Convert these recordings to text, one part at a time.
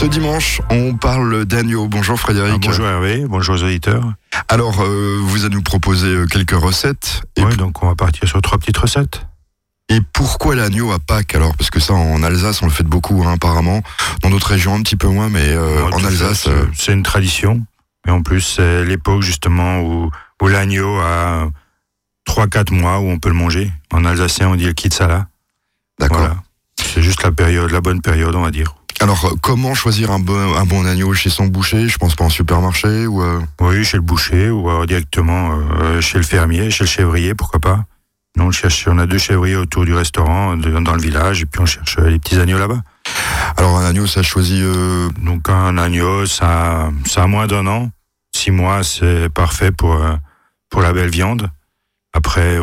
Ce dimanche, on parle d'agneau. Bonjour Frédéric. Ah, bonjour Hervé, bonjour aux auditeurs. Alors, euh, vous allez nous proposer euh, quelques recettes. Et oui, donc on va partir sur trois petites recettes. Et pourquoi l'agneau à Pâques alors? Parce que ça, en Alsace, on le fait beaucoup hein, apparemment. Dans d'autres régions, un petit peu moins, mais euh, en Alsace... C'est une tradition. Et en plus, c'est l'époque justement où, où l'agneau a 3-4 mois où on peut le manger. En alsacien, on dit le kitsala. D'accord. C'est juste la période, la bonne période, on va dire. Alors, euh, comment choisir un bon, un bon agneau chez son boucher? Je pense pas en supermarché ou euh Oui, chez le boucher ou euh, directement chez le fermier, chez le chèvrier, pourquoi pas? Non, on, cherche, on a deux chèvriers autour du restaurant, dans le village, et puis on cherche les petits agneaux là-bas. Alors, un agneau, ça choisit... Donc, un agneau, ça, ça a moins d'un an. Six mois, c'est parfait pour, pour la belle viande. Après,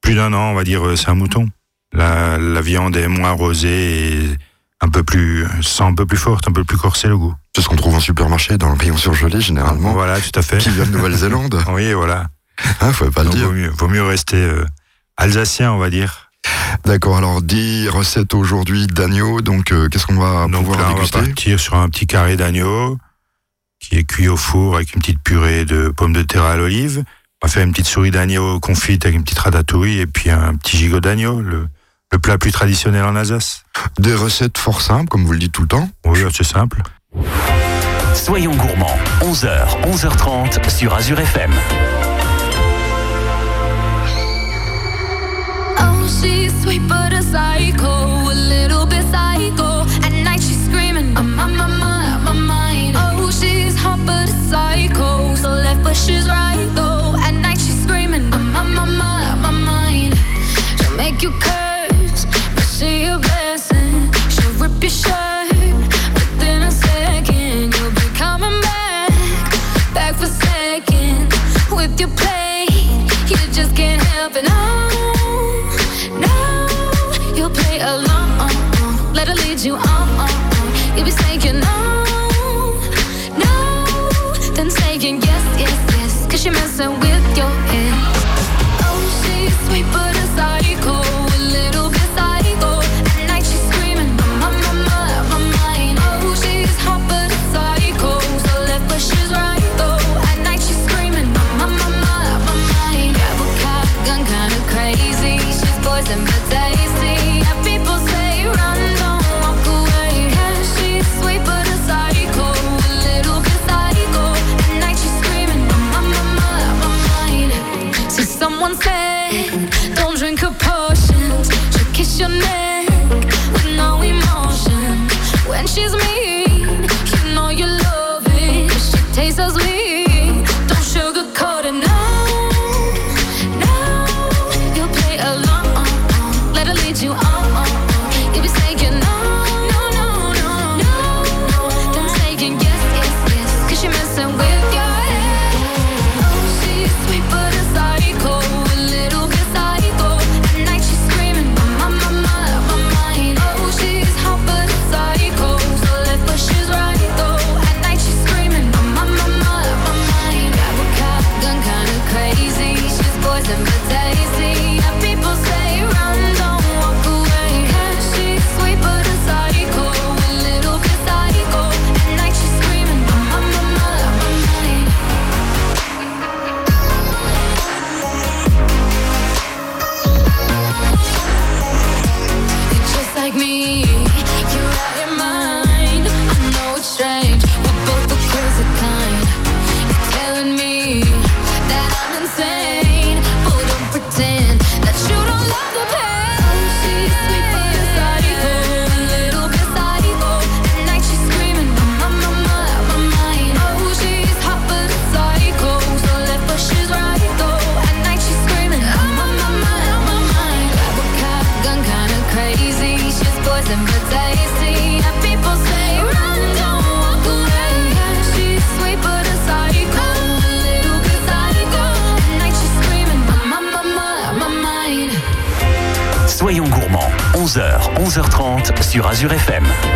plus d'un an, on va dire, c'est un mouton. La, la viande est moins rosée et un peu plus, sent un peu plus forte, un peu plus corsé le goût. C'est ce qu'on trouve en supermarché, dans le rayon surgelé, généralement. Voilà, tout à fait. Qui vient de Nouvelle-Zélande. oui, voilà. Hein, faut pas le dire. Vaut mieux, vaut mieux rester euh, alsacien, on va dire. D'accord, alors 10 recettes aujourd'hui d'agneau, donc euh, qu'est-ce qu'on va donc pouvoir là, déguster on va partir sur un petit carré d'agneau qui est cuit au four avec une petite purée de pommes de terre à l'olive. On va faire une petite souris d'agneau confite avec une petite ratatouille et puis un petit gigot d'agneau, le, le plat plus traditionnel en Alsace. Des recettes fort simples, comme vous le dites tout le temps Oui, c'est simple. Soyons gourmands, 11h, 11h30 sur Azure FM. Oh, she's sweet but your plate. You just can't help it. No, no, you'll play along. Let her lead you on. Sur Azure FM.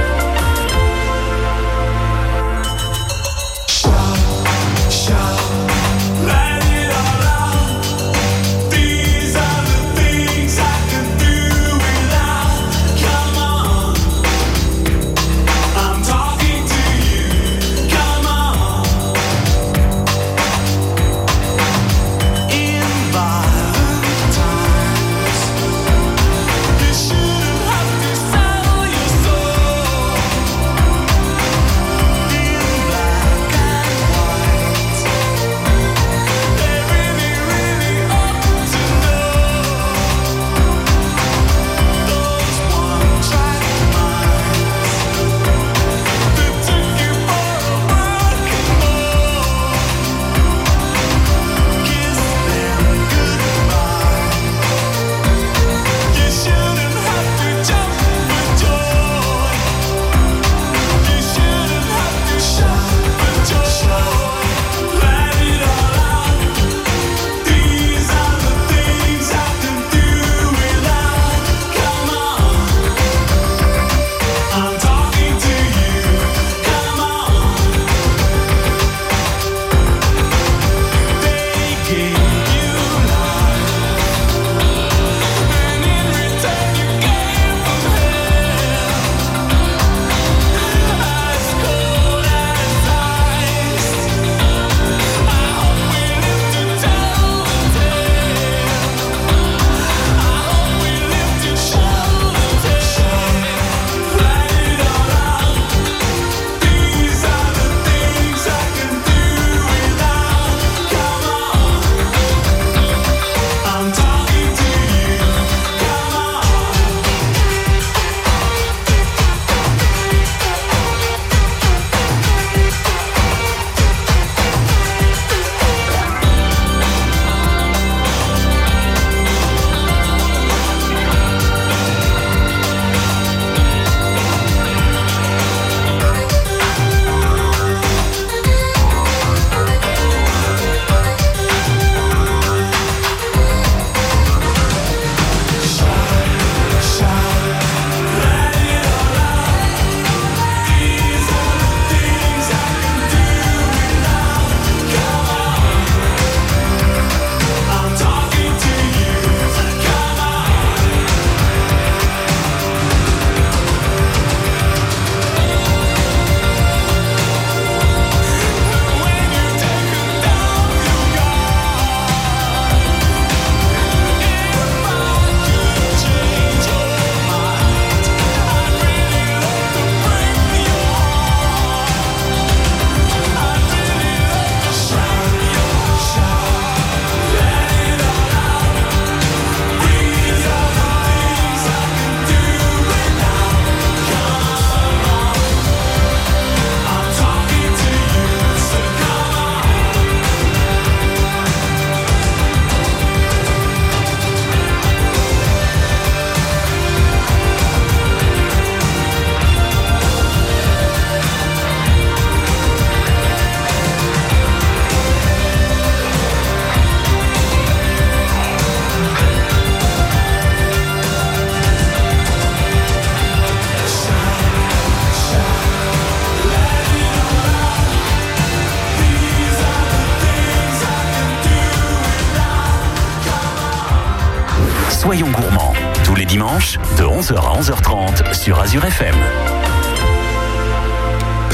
11h à 11h30 sur Azure FM.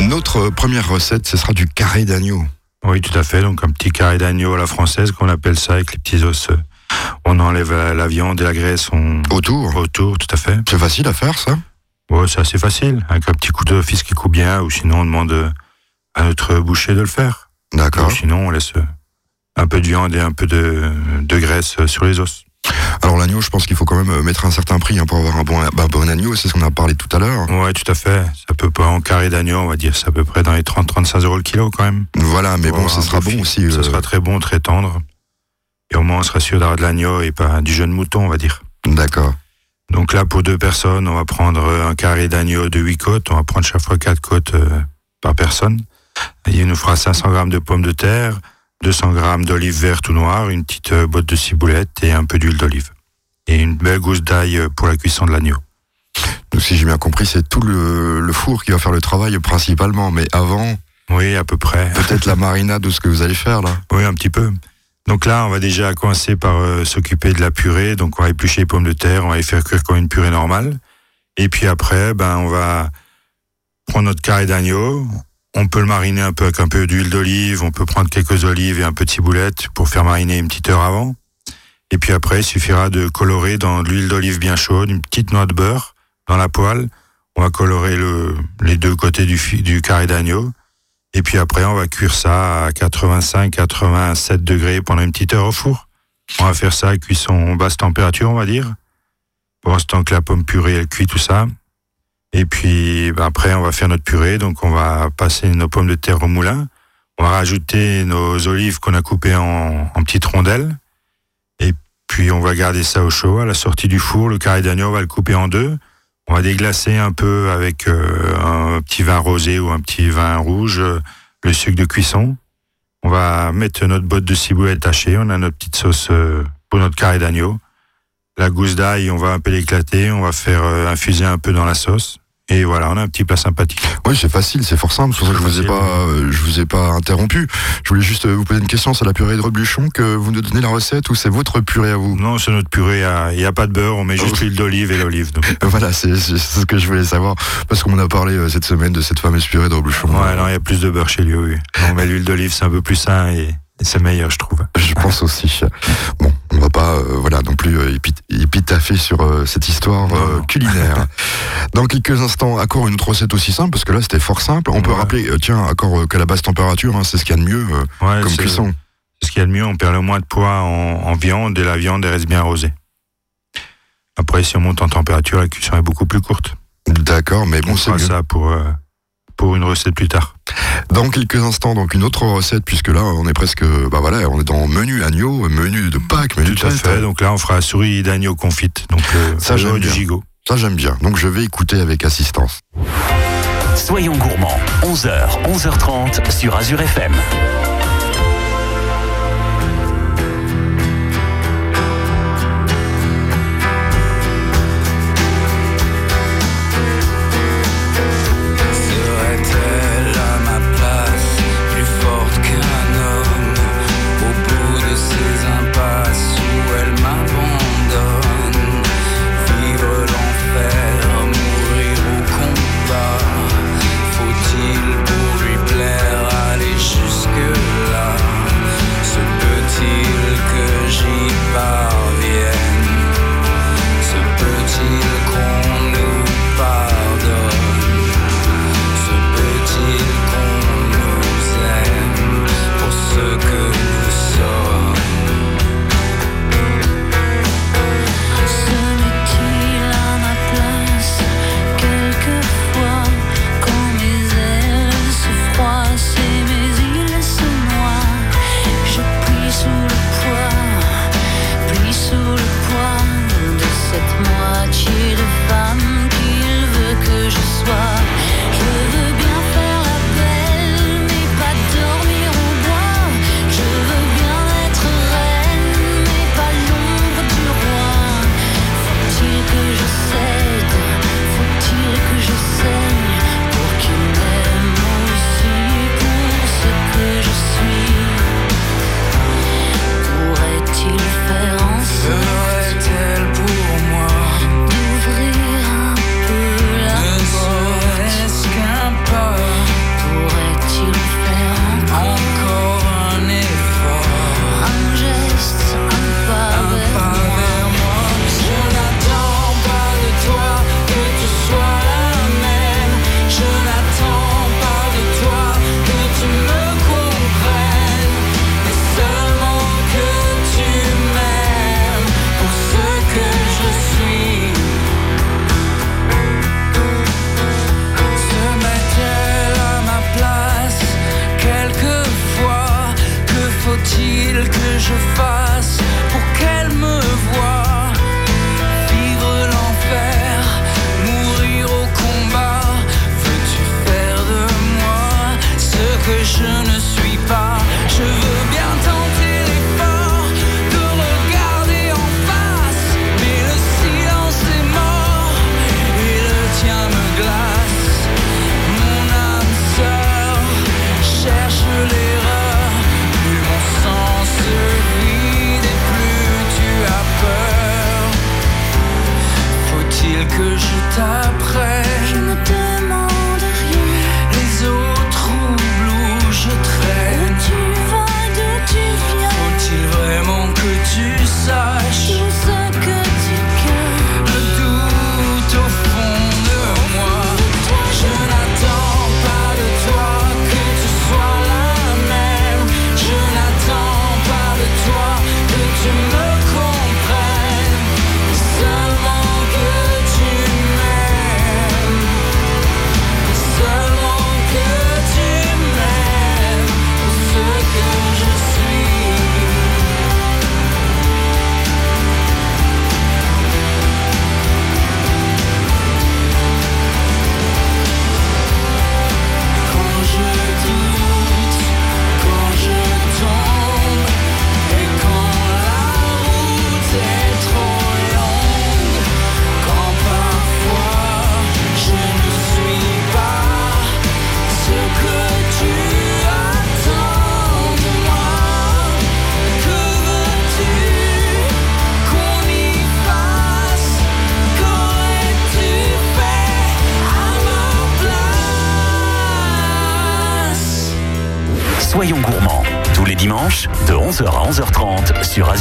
Notre première recette, ce sera du carré d'agneau. Oui, tout à fait. Donc un petit carré d'agneau à la française, qu'on appelle ça, avec les petits os. euh, On enlève la, la viande et la graisse on... Autour. autour, tout à fait. C'est facile à faire, ça? Ouais, c'est assez facile, avec un petit coup de fils qui coupe bien, ou sinon on demande euh, à notre boucher de le faire. D'accord. Ou sinon on laisse euh, un peu de viande et un peu de, de graisse euh, sur les os. Alors l'agneau, je pense qu'il faut quand même euh, mettre un certain prix hein, pour avoir un bon, bah, bon agneau, c'est ce qu'on a parlé tout à l'heure. Ouais, tout à fait. Ça peut pas en carré d'agneau, on va dire, c'est à peu près dans les 30-35 euros le kilo quand même. Voilà, mais bon, ça sera bon aussi. Ça euh, sera très bon, très tendre. Et au moins on sera sûr d'avoir de l'agneau et pas du jeune mouton, on va dire. D'accord. Donc là, pour deux personnes, on va prendre euh, un carré d'agneau de 8 côtes. On va prendre chaque fois 4 côtes euh, par personne. Il nous fera 500 grammes de pommes de terre, 200 grammes d'olive verte ou noire, une petite euh, botte de ciboulette et un peu d'huile d'olive. Et une belle gousse d'ail euh, pour la cuisson de l'agneau. Donc si j'ai bien compris, c'est tout le, le four qui va faire le travail principalement. Mais avant, Oui, à peu près. peut-être la marinade de ce que vous allez faire là. Oui, un petit peu. Donc là, on va déjà commencer par euh, s'occuper de la purée. Donc on va éplucher les pommes de terre, on va les faire cuire comme une purée normale. Et puis après, ben on va prendre notre carré d'agneau. On peut le mariner un peu avec un peu d'huile d'olive. On peut prendre quelques olives et un peu de ciboulette pour faire mariner une petite heure avant. Et puis après, il suffira de colorer dans de l'huile d'olive bien chaude, une petite noix de beurre dans la poêle. On va colorer le, les deux côtés du, du carré d'agneau. Et puis après, on va cuire ça à 85-87 degrés pendant une petite heure au four. On va faire ça à cuisson basse température, on va dire. Pour l'instant que la pomme purée, elle cuit tout ça. Et puis ben, après, on va faire notre purée. Donc on va passer nos pommes de terre au moulin. On va rajouter nos olives qu'on a coupées en, en petites rondelles. Et puis on va garder ça au chaud. À la sortie du four, le carré d'agneau, on va le couper en deux. On va déglacer un peu avec euh, un petit vin rosé ou un petit vin rouge, euh, le sucre de cuisson. On va mettre notre botte de ciboulette hachée. On a notre petite sauce euh, pour notre carré d'agneau. La gousse d'ail, on va un peu l'éclater. On va faire infuser un peu dans la sauce. Et voilà, on a un petit plat sympathique. Oui, c'est facile, c'est fort simple. C'est pour ça que je vous ai pas, euh, je vous ai pas interrompu. Je voulais juste euh, vous poser une question. C'est la purée de rebluchon que vous nous donnez la recette ou c'est votre purée à vous? Non, c'est notre purée. Il n'y a, pas de beurre. On met juste Oh. l'huile d'olive et l'olive. Voilà, c'est ce que je voulais savoir parce qu'on a parlé euh, cette semaine de cette fameuse purée de rebluchon. Ouais, non, il y a plus de beurre chez lui. Oui. On met l'huile d'olive, c'est un peu plus sain et, et c'est meilleur, je trouve. Je pense aussi. Bon, pas, euh, voilà, non plus euh, sur euh, cette histoire euh, culinaire. Dans quelques instants, encore une autre recette aussi simple, parce que là c'était fort simple. On peut rappeler, tiens, encore qu'à la basse température, hein, c'est ce qu'il y a de mieux Ouais, comme cuisson. C'est ce qu'il y a de mieux, on perd le moins de poids en, en viande et la viande elle reste bien rosée. Après, si on monte en température, la cuisson est beaucoup plus courte. D'accord, mais bon, on c'est ça pour, pour une recette plus tard. Dans quelques instants, donc une autre recette, puisque là on est presque, bah voilà, on est dans menu agneau, menu de Pâques, menu Tout à de fait. fête. Donc là, on fera souris d'agneau confite. Donc, euh, Ça, j'aime du bien. gigot. Ça j'aime bien. Donc je vais écouter avec assistance. Soyons gourmands, 11h, 11h30 sur Azure FM.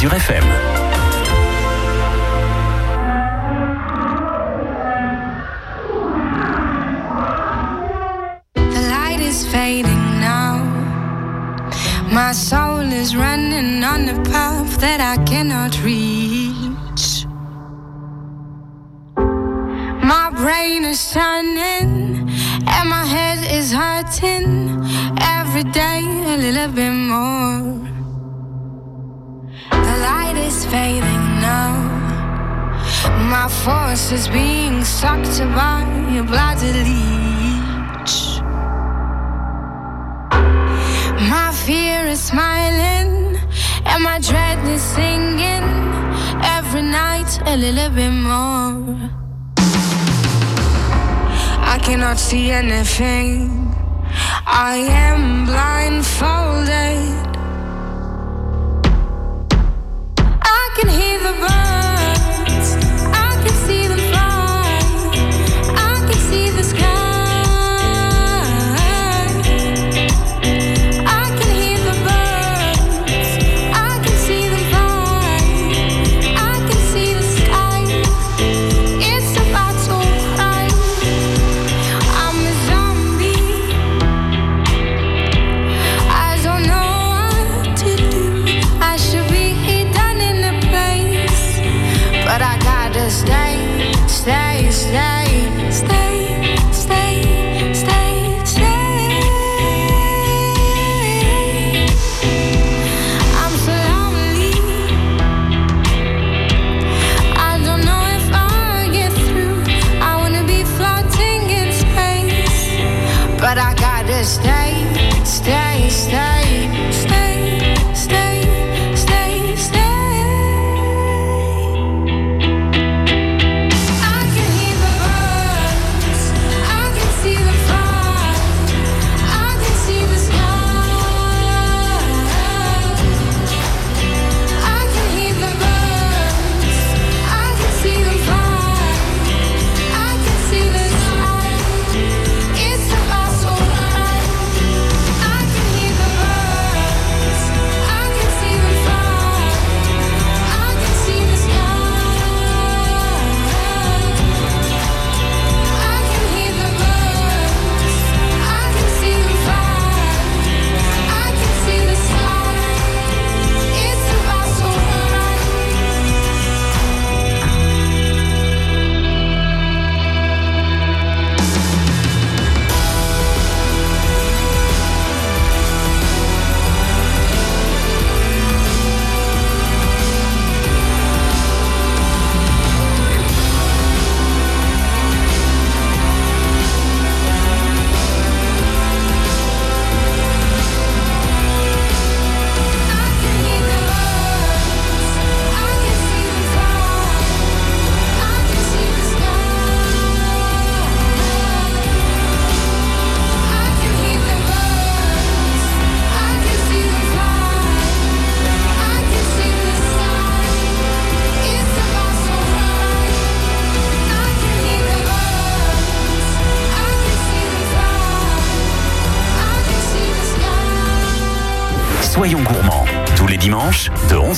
Azure FM. The light is fading now. My soul is running on a path that I cannot reach. My brain is turning and my head is hurting every day a little bit more is failing now. My force is being sucked by your bloody leech. My fear is smiling, and my dread is singing every night a little bit more. I cannot see anything. I am blindfolded can hear the burn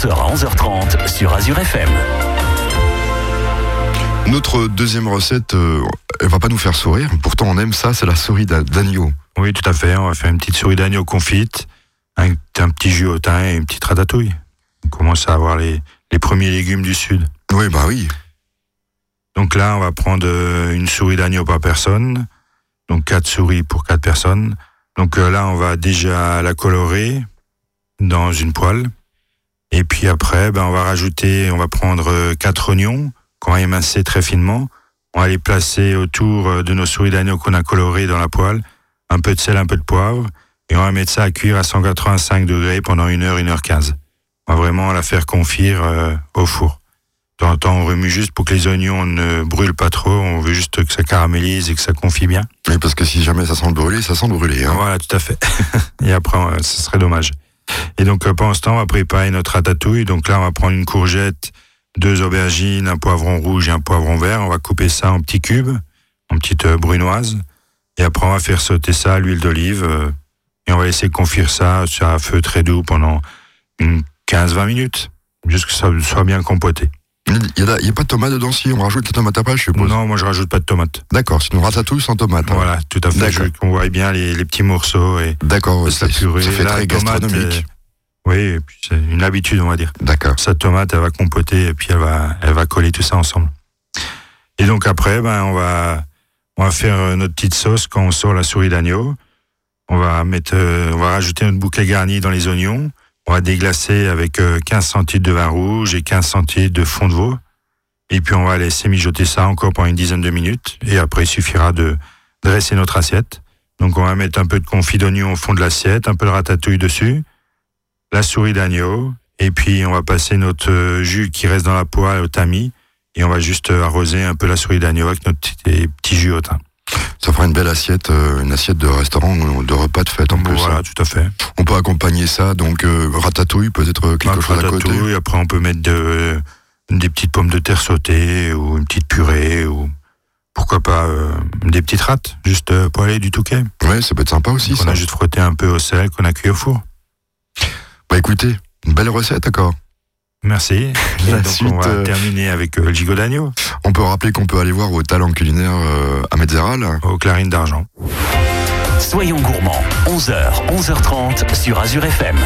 11h à 11h30 sur Azure FM. Notre deuxième recette, euh, elle va pas nous faire sourire. Pourtant, on aime ça, c'est la souris d'a- d'agneau. Oui, tout à fait. On va faire une petite souris d'agneau confite, un, un petit jus au thym et une petite ratatouille. On commence à avoir les, les premiers légumes du sud. Oui, bah oui. Donc là, on va prendre euh, une souris d'agneau par personne. Donc quatre souris pour quatre personnes. Donc euh, là, on va déjà la colorer dans une poêle. Et puis après, ben, on va rajouter, on va prendre euh, quatre oignons qu'on va émincer très finement. On va les placer autour euh, de nos souris d'agneau qu'on a colorées dans la poêle. Un peu de sel, un peu de poivre. Et on va mettre ça à cuire à 185 degrés pendant une heure, une heure quinze. On va vraiment la faire confire euh, au four. De temps en temps, on remue juste pour que les oignons ne brûlent pas trop. On veut juste que ça caramélise et que ça confie bien. Oui, parce que si jamais ça sent le brûler, ça sent le brûler. Hein. Voilà, tout à fait. et après, ce serait dommage. Et donc, euh, pendant ce temps, on va préparer notre ratatouille. Donc là, on va prendre une courgette, deux aubergines, un poivron rouge et un poivron vert. On va couper ça en petits cubes, en petites euh, brunoises. Et après, on va faire sauter ça à l'huile d'olive. euh, et on va laisser confire ça un feu très doux pendant une 15-20 minutes. Juste que ça soit bien compoté. Il n'y a, pas de tomate dedans si on rajoute la tomate après, je suppose. Non, moi, je rajoute pas de tomates. D'accord, une ratatouille sans tomate. hein. Voilà, tout à fait. Qu'on voit bien les, les petits morceaux et D'accord, la purée. ça fait La très tomate, gastronomique. euh, Oui, et puis c'est une habitude, on va dire. D'accord. Sa tomate, elle va compoter et puis elle va, elle va coller tout ça ensemble. Et donc après, ben, on va, on va faire euh, notre petite sauce quand on sort la souris d'agneau. On va mettre, euh, on va rajouter notre bouquet garni dans les oignons. On va déglacer avec euh, 15 centilitres de vin rouge et 15 centilitres de fond de veau. Et puis on va laisser mijoter ça encore pendant une dizaine de minutes. Et après, il suffira de dresser notre assiette. Donc on va mettre un peu de confit d'oignon au fond de l'assiette, un peu de ratatouille dessus, la souris d'agneau, et puis on va passer notre euh, jus qui reste dans la poêle au tamis, et on va juste euh, arroser un peu la souris d'agneau avec notre petit, petit jus au thym. Ça fera une belle assiette, euh, une assiette de restaurant, ou de repas de fête en plus. voilà, hein. tout à fait. On peut accompagner ça, donc euh, ratatouille, peut-être quelque Notre chose à côté. ratatouille, après on peut mettre de- des petites pommes de terre sautées, ou une petite purée, ou pourquoi pas euh, des petites râtes, juste euh, pour aller du touquet. Ouais, ça peut être sympa aussi. Qu'on a juste frotté un peu au sel, qu'on a cuit au four. Bah écoutez, une belle recette, d'accord. Merci. Et La donc suite, on va euh, terminer avec euh, le gigot d'agneau On peut rappeler qu'on peut aller voir vos talents culinaires euh, à Metzeral. aux clarines d'argent. Soyons gourmands, 11h, 11h30 sur Azure FM.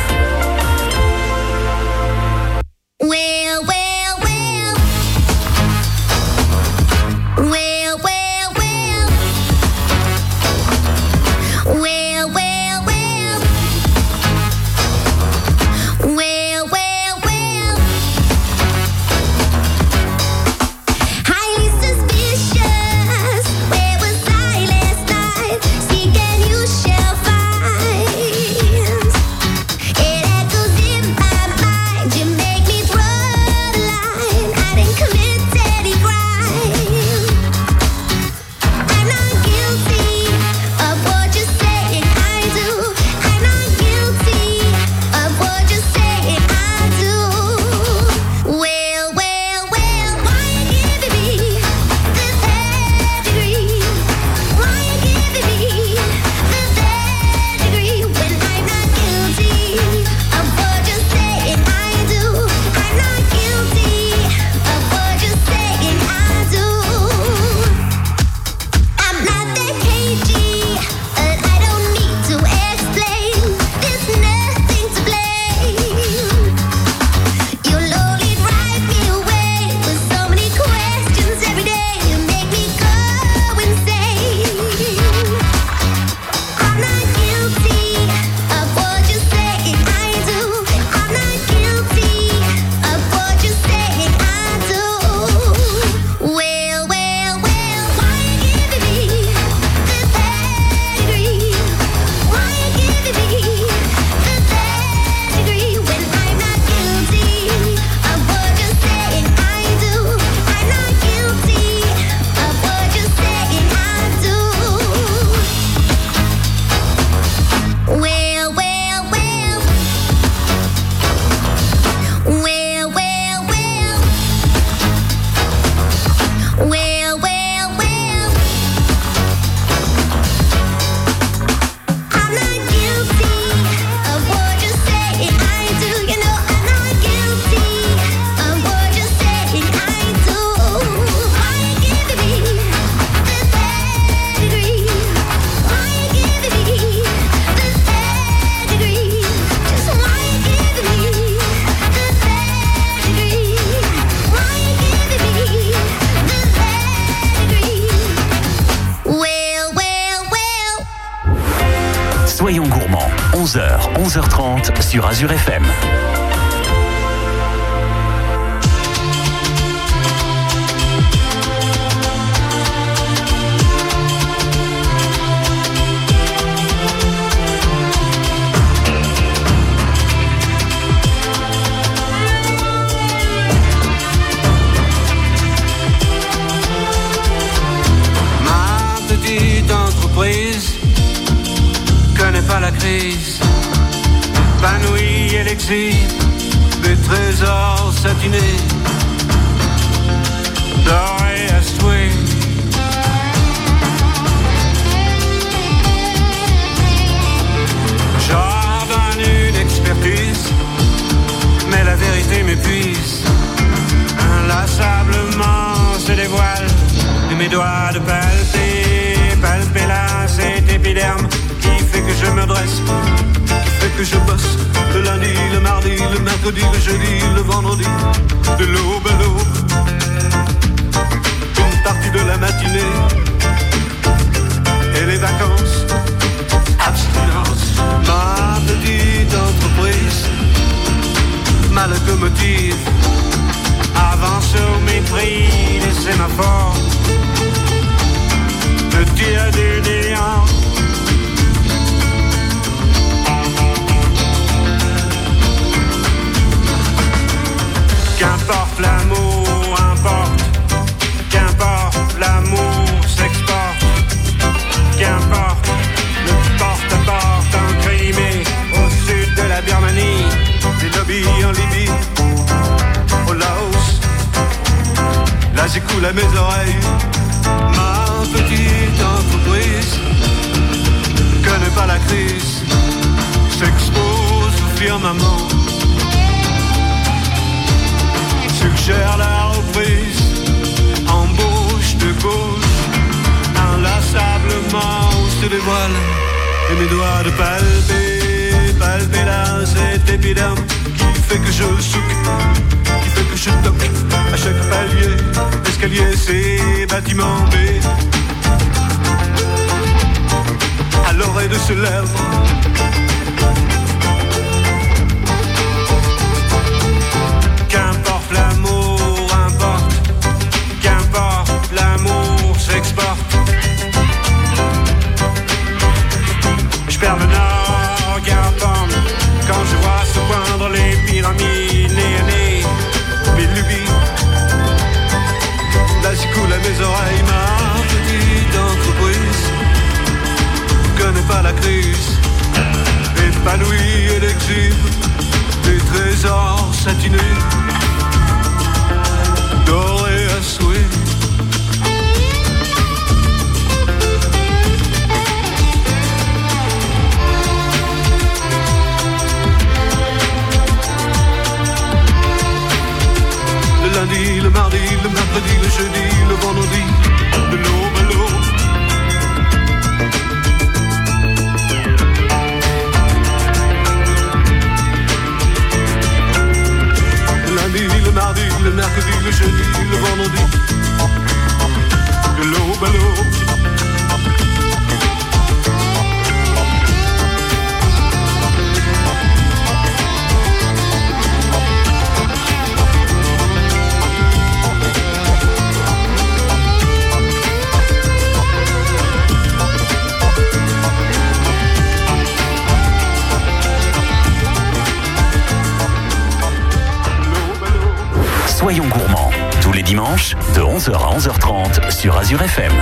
L'exil des trésors satinés, dorés à souhait. J'ordonne une expertise, mais la vérité m'épuise. Inlassablement se dévoile et mes doigts de palper, palper là cet épiderme qui fait que je me dresse, qui fait que je bosse le mardi, le mercredi, le jeudi, le vendredi, de l'aube à l'aube, une partie de la matinée et les vacances, abstinence, À mes oreilles. Ma petite entreprise connaît pas la crise, s'expose au firmament, suggère la reprise, embauche de gauche, inlassablement se dévoile. Et mes doigts de palper, palper là cet épiderme qui fait que je souque, escalier, c'est bâtiment B. À l'oreille de ce lèvre. Épanouie et l'exhibe des trésors satinés, dorés à souhait. Le lundi, le mardi, le mercredi, le jeudi, le vendredi, 11h à 11h30 sur Azure FM.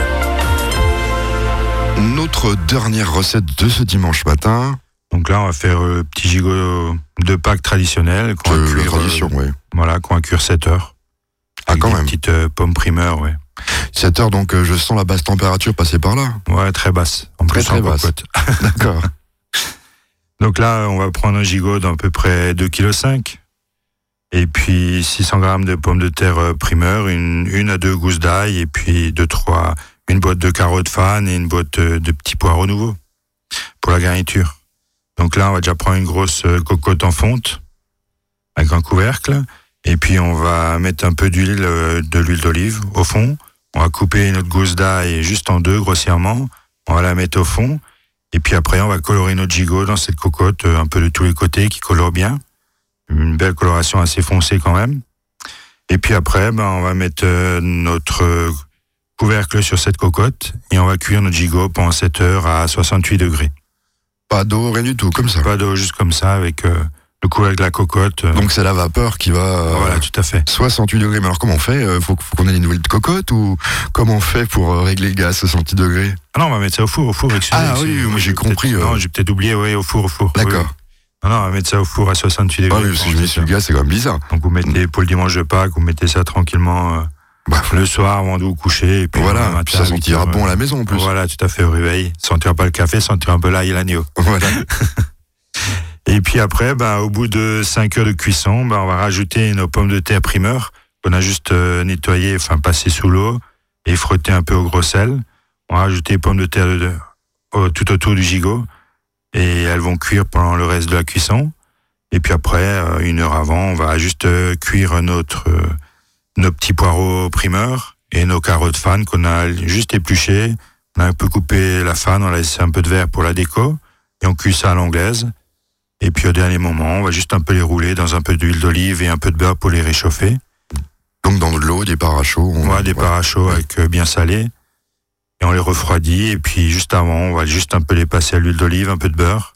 Notre dernière recette de ce dimanche matin, Donc là, on va faire euh, petit gigot de Pâques traditionnel. qu'on de la cuire, tradition, euh, oui. Voilà, qu'on va cuire 7 heures. Ah, Avec quand des même. Petites euh, pommes primeurs, ouais. 7 heures, donc euh, je sens la basse température passer par là. Ouais, très basse. En Très, plus, très en basse. D'accord. Donc là, on va prendre un gigot d'à peu près 2,5 kg. Et puis 600 grammes de pommes de terre euh, primeur, une, à deux gousses d'ail, et puis deux, trois, une boîte de carottes fan et une boîte euh, de petits poireaux nouveaux pour la garniture. Donc là, on va déjà prendre une grosse euh, cocotte en fonte avec un couvercle. Et puis on va mettre un peu d'huile, de l'huile d'olive au fond. On va couper notre gousse d'ail juste en deux grossièrement. On va la mettre au fond. Et puis après, on va colorer notre gigot dans cette cocotte, un peu de tous les côtés, qui colore bien. Une belle coloration assez foncée quand même. Et puis après, ben, on va mettre euh, notre euh, couvercle sur cette cocotte et on va cuire notre gigot pendant 7 heures à 68 degrés. Pas d'eau, rien du tout, comme ça. Pas d'eau, juste comme ça, avec euh, le couvercle de la cocotte. euh, Donc c'est la vapeur qui va. euh, voilà, tout à fait. 68 degrés. Mais alors comment on fait Faut, faut qu'on ait des nouvelles cocottes ou comment on fait pour régler le gaz à 68 degrés? Ah non, on va mettre ça au four, au four. excusez, Ah oui, moi, j'ai compris. Non, j'ai peut-être oublié, oui, au four, au four. D'accord. oui. Non, non, on va mettre ça au four à 68 Ah degrés. oui, que je mets sur le gaz, c'est quand même bizarre. Donc vous mettez pour le dimanche de Pâques, vous mettez ça tranquillement euh, Bah, le soir avant de vous coucher. Et puis voilà, matin puis ça à 8 sentira bon à euh, la maison en plus. Voilà, tout à fait, au réveil. Sentir pas le café, sentir un peu l'ail et l'agneau. Voilà. Et puis après, ben, au bout de 5 heures de cuisson, ben, on va rajouter nos pommes de terre primeur qu'on a juste euh, nettoyées, enfin passées sous l'eau et frottées un peu au gros sel. On va rajouter les pommes de terre de- tout autour du gigot et elles vont cuire pendant le reste de la cuisson. Et puis après, euh, une heure avant, on va juste euh, cuire notre, euh, nos petits poireaux primeurs et nos carottes fan qu'on a juste épluchées. On a un peu coupé la fan, on a laissé un peu de verre pour la déco et on cuit ça à l'anglaise. Et puis au dernier moment, on va juste un peu les rouler dans un peu d'huile d'olive et un peu de beurre pour les réchauffer. Donc dans de l'eau, des parachauds. On va des parachauds avec euh, bien salé. Et on les refroidit. Et puis juste avant, on va juste un peu les passer à l'huile d'olive, un peu de beurre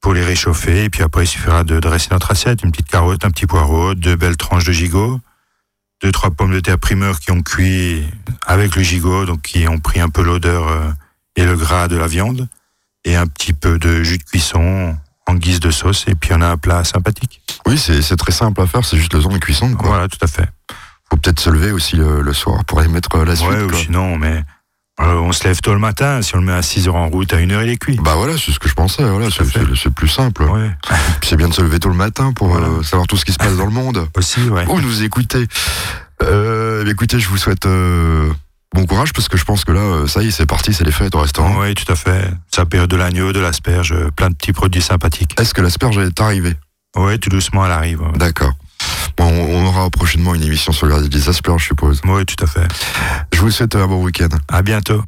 pour les réchauffer. Et puis après, il suffira de dresser notre assiette. Une petite carotte, un petit poireau, deux belles tranches de gigot, deux, trois pommes de terre primeur qui ont cuit avec le gigot, donc qui ont pris un peu l'odeur euh, et le gras de la viande. Et un petit peu de jus de cuisson en guise de sauce. Et puis on a un plat sympathique. Oui, c'est très simple à faire, c'est juste le temps de cuisson. Quoi. Voilà, tout à fait. Faut peut-être se lever aussi le, le soir pour aller mettre euh, la suite. Ouais, ou sinon, mais euh, on se lève tôt le matin. Si on le met à 6 heures en route, à 1 heure, il est cuit. Bah voilà, c'est ce que je pensais. Voilà, c'est plus simple. Ouais, c'est bien de se lever tôt le matin pour Voilà. euh, savoir tout ce qui se passe dans le monde. aussi, ouais. Ou nous écouter. Euh, écoutez, je vous souhaite euh, bon courage parce que je pense que là, ça y est, c'est parti, c'est les fêtes au restaurant. Oui, tout à fait. Ça période de l'agneau, de l'asperge, plein de petits produits sympathiques. Est-ce que l'asperge est arrivée? Oui, tout doucement, elle arrive. ouais. D'accord. Bon, on on aura prochainement une émission sur le des asperges, je suppose. Oui, tout à fait. Je vous souhaite un bon week-end. À bientôt.